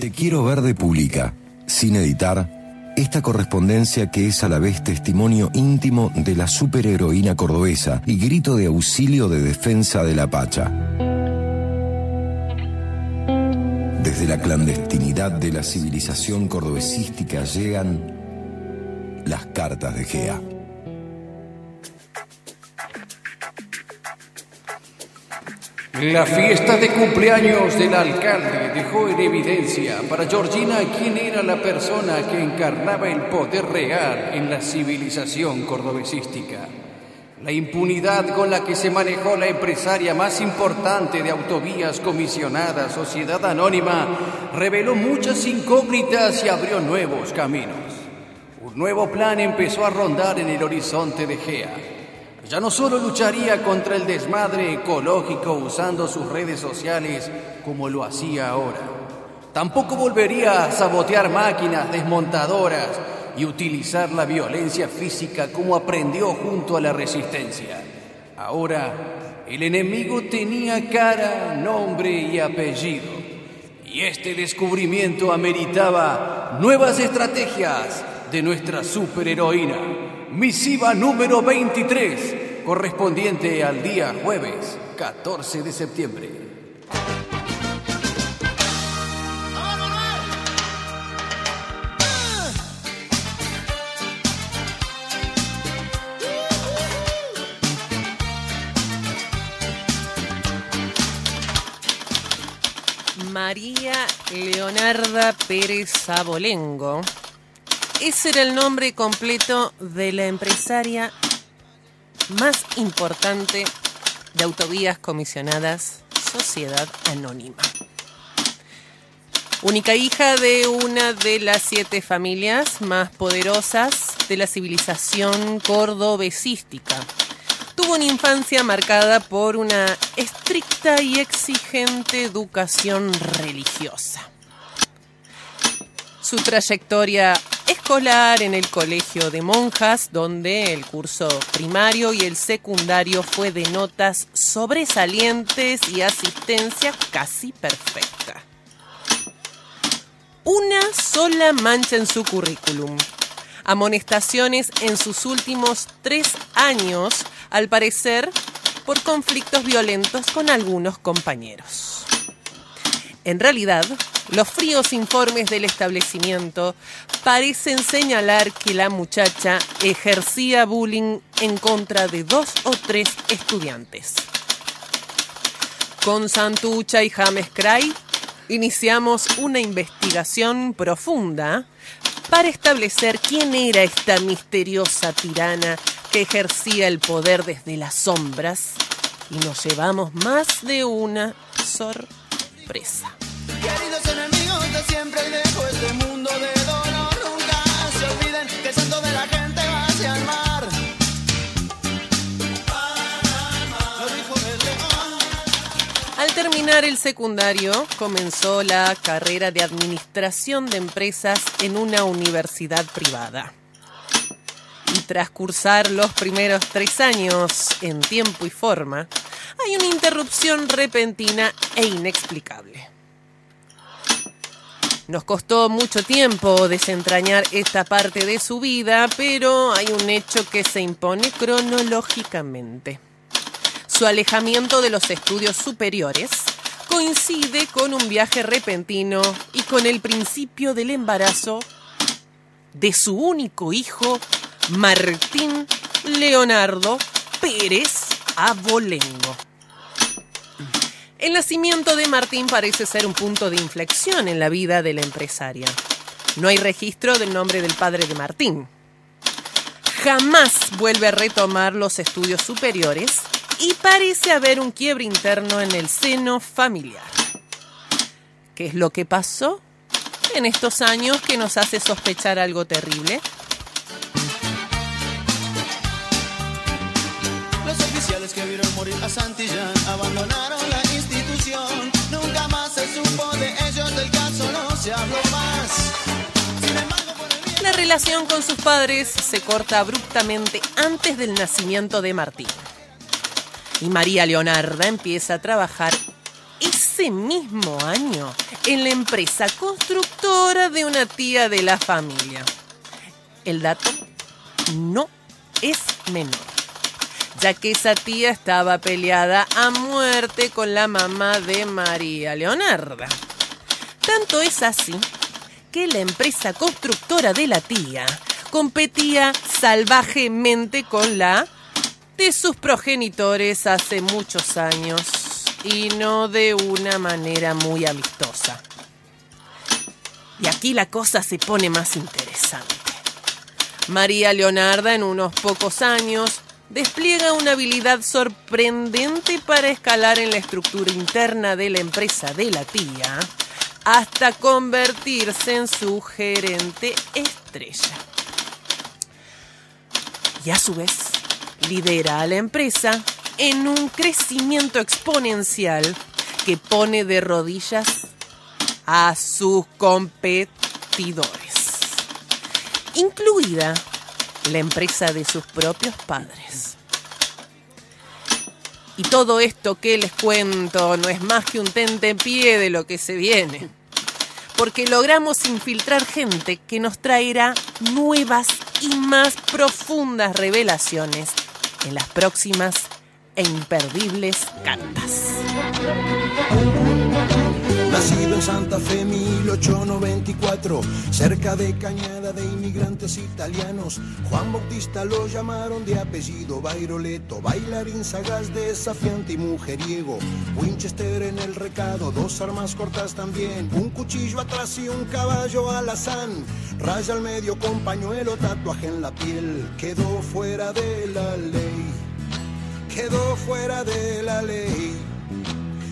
Te quiero ver de publica, sin editar, esta correspondencia que es a la vez testimonio íntimo de la superheroína cordobesa y grito de auxilio de defensa de la Pacha. Desde la clandestinidad de la civilización cordobesística llegan las cartas de Gea. La fiesta de cumpleaños del alcalde dejó en evidencia para Georgina quién era la persona que encarnaba el poder real en la civilización cordobesística. La impunidad con la que se manejó la empresaria más importante de autovías comisionada, Sociedad Anónima, reveló muchas incógnitas y abrió nuevos caminos. Un nuevo plan empezó a rondar en el horizonte de Gea ya no solo lucharía contra el desmadre ecológico usando sus redes sociales como lo hacía ahora, tampoco volvería a sabotear máquinas desmontadoras y utilizar la violencia física como aprendió junto a la resistencia. Ahora, el enemigo tenía cara, nombre y apellido. Y este descubrimiento ameritaba nuevas estrategias de nuestra superheroína. Misiva número 23, correspondiente al día jueves 14 de septiembre. María Leonarda Pérez Abolengo. Ese era el nombre completo de la empresaria más importante de autovías comisionadas, Sociedad Anónima. Única hija de una de las siete familias más poderosas de la civilización cordobesística. Tuvo una infancia marcada por una estricta y exigente educación religiosa. Su trayectoria en el colegio de monjas, donde el curso primario y el secundario fue de notas sobresalientes y asistencia casi perfecta. Una sola mancha en su currículum. Amonestaciones en sus últimos tres años, al parecer, por conflictos violentos con algunos compañeros. En realidad, los fríos informes del establecimiento parecen señalar que la muchacha ejercía bullying en contra de dos o tres estudiantes. Con Santucha y James Cray iniciamos una investigación profunda para establecer quién era esta misteriosa tirana que ejercía el poder desde las sombras y nos llevamos más de una sorpresa. Terminar el secundario, comenzó la carrera de administración de empresas en una universidad privada. Y tras cursar los primeros tres años en tiempo y forma, hay una interrupción repentina e inexplicable. Nos costó mucho tiempo desentrañar esta parte de su vida, pero hay un hecho que se impone cronológicamente. Su alejamiento de los estudios superiores coincide con un viaje repentino y con el principio del embarazo de su único hijo, Martín Leonardo Pérez Abolengo. El nacimiento de Martín parece ser un punto de inflexión en la vida de la empresaria. No hay registro del nombre del padre de Martín. Jamás vuelve a retomar los estudios superiores y parece haber un quiebre interno en el seno familiar. ¿Qué es lo que pasó en estos años que nos hace sospechar algo terrible? La La relación con sus padres se corta abruptamente antes del nacimiento de Martín. Y María Leonarda empieza a trabajar ese mismo año en la empresa constructora de una tía de la familia. El dato no es menor, ya que esa tía estaba peleada a muerte con la mamá de María Leonarda. Tanto es así que la empresa constructora de la tía competía salvajemente con la de sus progenitores hace muchos años y no de una manera muy amistosa. Y aquí la cosa se pone más interesante. María Leonarda en unos pocos años despliega una habilidad sorprendente para escalar en la estructura interna de la empresa de la tía hasta convertirse en su gerente estrella. Y a su vez, lidera a la empresa en un crecimiento exponencial que pone de rodillas a sus competidores, incluida la empresa de sus propios padres. Y todo esto que les cuento no es más que un tentepié de lo que se viene, porque logramos infiltrar gente que nos traerá nuevas y más profundas revelaciones en las próximas e imperdibles cartas. Nacido en Santa Fe 1894, cerca de Cañada de inmigrantes italianos, Juan Bautista lo llamaron de apellido Bairoleto, bailarín sagaz, desafiante y mujeriego, Winchester en el recado, dos armas cortas también, un cuchillo atrás y un caballo alazán, raya al medio con pañuelo, tatuaje en la piel, quedó fuera de la ley, quedó fuera de la ley.